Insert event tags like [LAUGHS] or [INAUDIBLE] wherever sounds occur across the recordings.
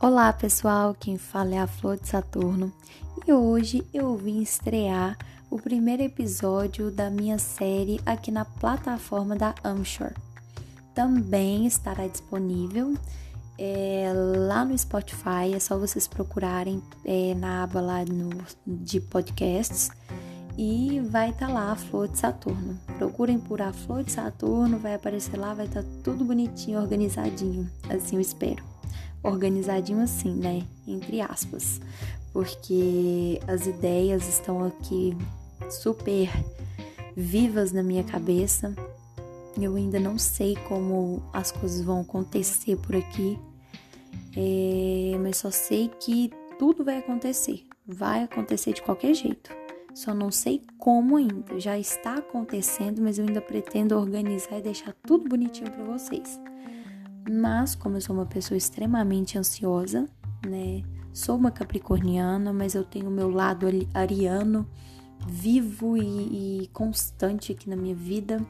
Olá pessoal, quem fala é a Flor de Saturno e hoje eu vim estrear o primeiro episódio da minha série aqui na plataforma da Amshore. Também estará disponível é, lá no Spotify, é só vocês procurarem é, na aba lá no, de podcasts e vai estar tá lá a Flor de Saturno. Procurem por a Flor de Saturno, vai aparecer lá, vai estar tá tudo bonitinho, organizadinho, assim eu espero. Organizadinho assim, né? Entre aspas, porque as ideias estão aqui super vivas na minha cabeça. Eu ainda não sei como as coisas vão acontecer por aqui, é, mas só sei que tudo vai acontecer. Vai acontecer de qualquer jeito. Só não sei como ainda. Já está acontecendo, mas eu ainda pretendo organizar e deixar tudo bonitinho para vocês. Mas como eu sou uma pessoa extremamente ansiosa, né? Sou uma capricorniana, mas eu tenho o meu lado ariano vivo e, e constante aqui na minha vida.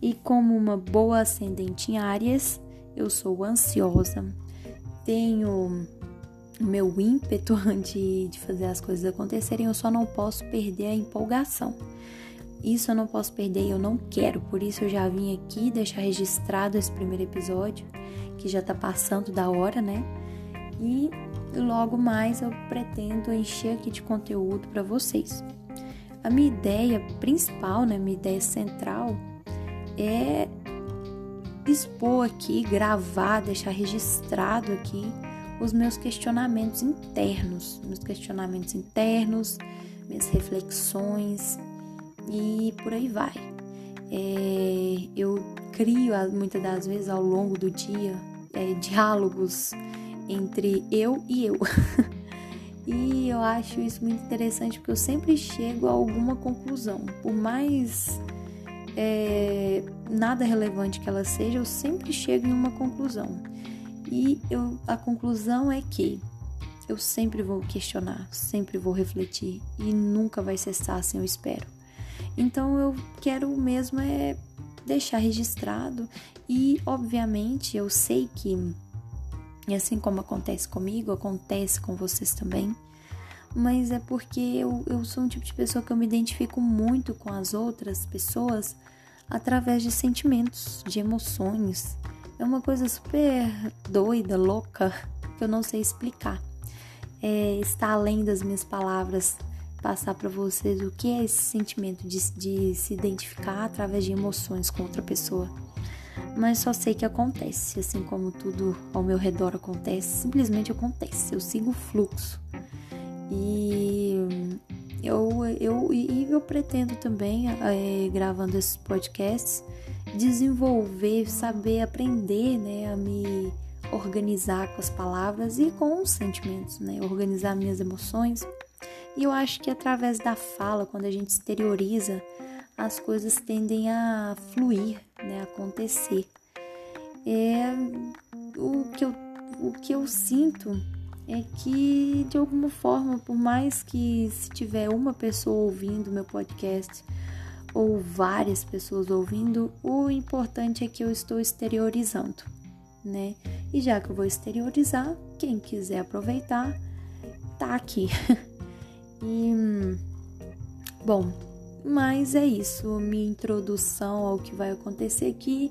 E como uma boa ascendente em Áries, eu sou ansiosa, tenho o meu ímpeto [LAUGHS] de, de fazer as coisas acontecerem, eu só não posso perder a empolgação. Isso eu não posso perder e eu não quero, por isso eu já vim aqui deixar registrado esse primeiro episódio, que já tá passando da hora, né? E logo mais eu pretendo encher aqui de conteúdo para vocês. A minha ideia principal, né, minha ideia central é expor aqui, gravar, deixar registrado aqui os meus questionamentos internos, meus questionamentos internos, minhas reflexões e por aí vai. É, eu crio muitas das vezes ao longo do dia é, diálogos entre eu e eu. [LAUGHS] e eu acho isso muito interessante porque eu sempre chego a alguma conclusão, por mais é, nada relevante que ela seja, eu sempre chego em uma conclusão. E eu, a conclusão é que eu sempre vou questionar, sempre vou refletir e nunca vai cessar assim, eu espero. Então eu quero mesmo é deixar registrado e obviamente eu sei que assim como acontece comigo, acontece com vocês também. Mas é porque eu, eu sou um tipo de pessoa que eu me identifico muito com as outras pessoas através de sentimentos, de emoções. É uma coisa super doida, louca, que eu não sei explicar. É, está além das minhas palavras passar para vocês o que é esse sentimento de, de se identificar através de emoções com outra pessoa. Mas só sei que acontece, assim como tudo ao meu redor acontece, simplesmente acontece. Eu sigo o fluxo. E eu, eu, e eu pretendo também, é, gravando esses podcasts, desenvolver, saber aprender, né, a me organizar com as palavras e com os sentimentos, né, organizar minhas emoções. E eu acho que através da fala, quando a gente exterioriza, as coisas tendem a fluir, né, acontecer. É o que eu, o que eu sinto é que de alguma forma, por mais que se tiver uma pessoa ouvindo meu podcast ou várias pessoas ouvindo, o importante é que eu estou exteriorizando, né? E já que eu vou exteriorizar, quem quiser aproveitar, tá aqui. [LAUGHS] e bom, mas é isso, minha introdução ao que vai acontecer aqui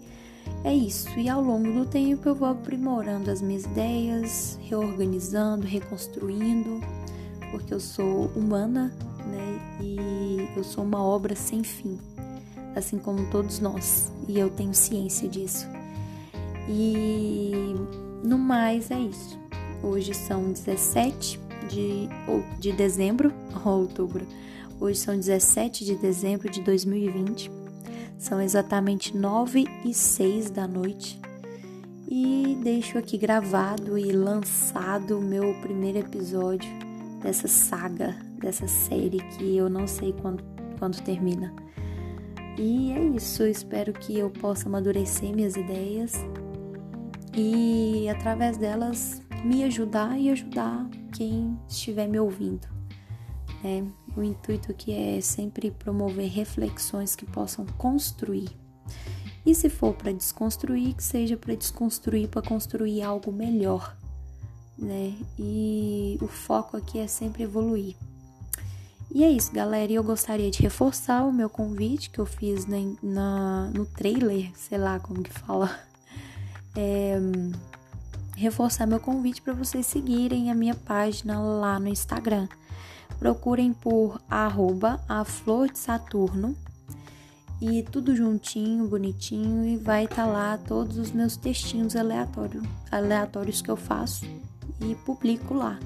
é isso. E ao longo do tempo eu vou aprimorando as minhas ideias, reorganizando, reconstruindo, porque eu sou humana, né? E eu sou uma obra sem fim, assim como todos nós, e eu tenho ciência disso. E no mais é isso. Hoje são 17 de, de dezembro, [LAUGHS] ou outubro. Hoje são 17 de dezembro de 2020. São exatamente 9 e 6 da noite. E deixo aqui gravado e lançado o meu primeiro episódio dessa saga, dessa série que eu não sei quando, quando termina. E é isso, eu espero que eu possa amadurecer minhas ideias e através delas me ajudar e ajudar quem estiver me ouvindo. Né? O intuito que é sempre promover reflexões que possam construir. E se for para desconstruir, que seja para desconstruir, para construir algo melhor, né? E o foco aqui é sempre evoluir. E é isso, galera. E eu gostaria de reforçar o meu convite que eu fiz na, na no trailer, sei lá como que fala. [LAUGHS] É, reforçar meu convite para vocês seguirem a minha página lá no Instagram. Procurem por arroba a flor de Saturno e tudo juntinho, bonitinho e vai estar tá lá todos os meus textinhos aleatórios, aleatórios que eu faço e publico lá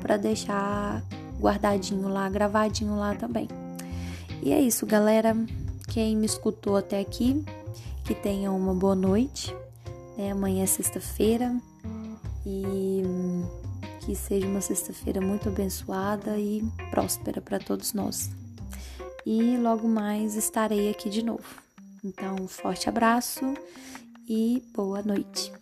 para deixar guardadinho lá, gravadinho lá também. E é isso, galera. Quem me escutou até aqui, que tenha uma boa noite. Né? Amanhã é sexta-feira e que seja uma sexta-feira muito abençoada e próspera para todos nós. E logo mais estarei aqui de novo. Então, um forte abraço e boa noite.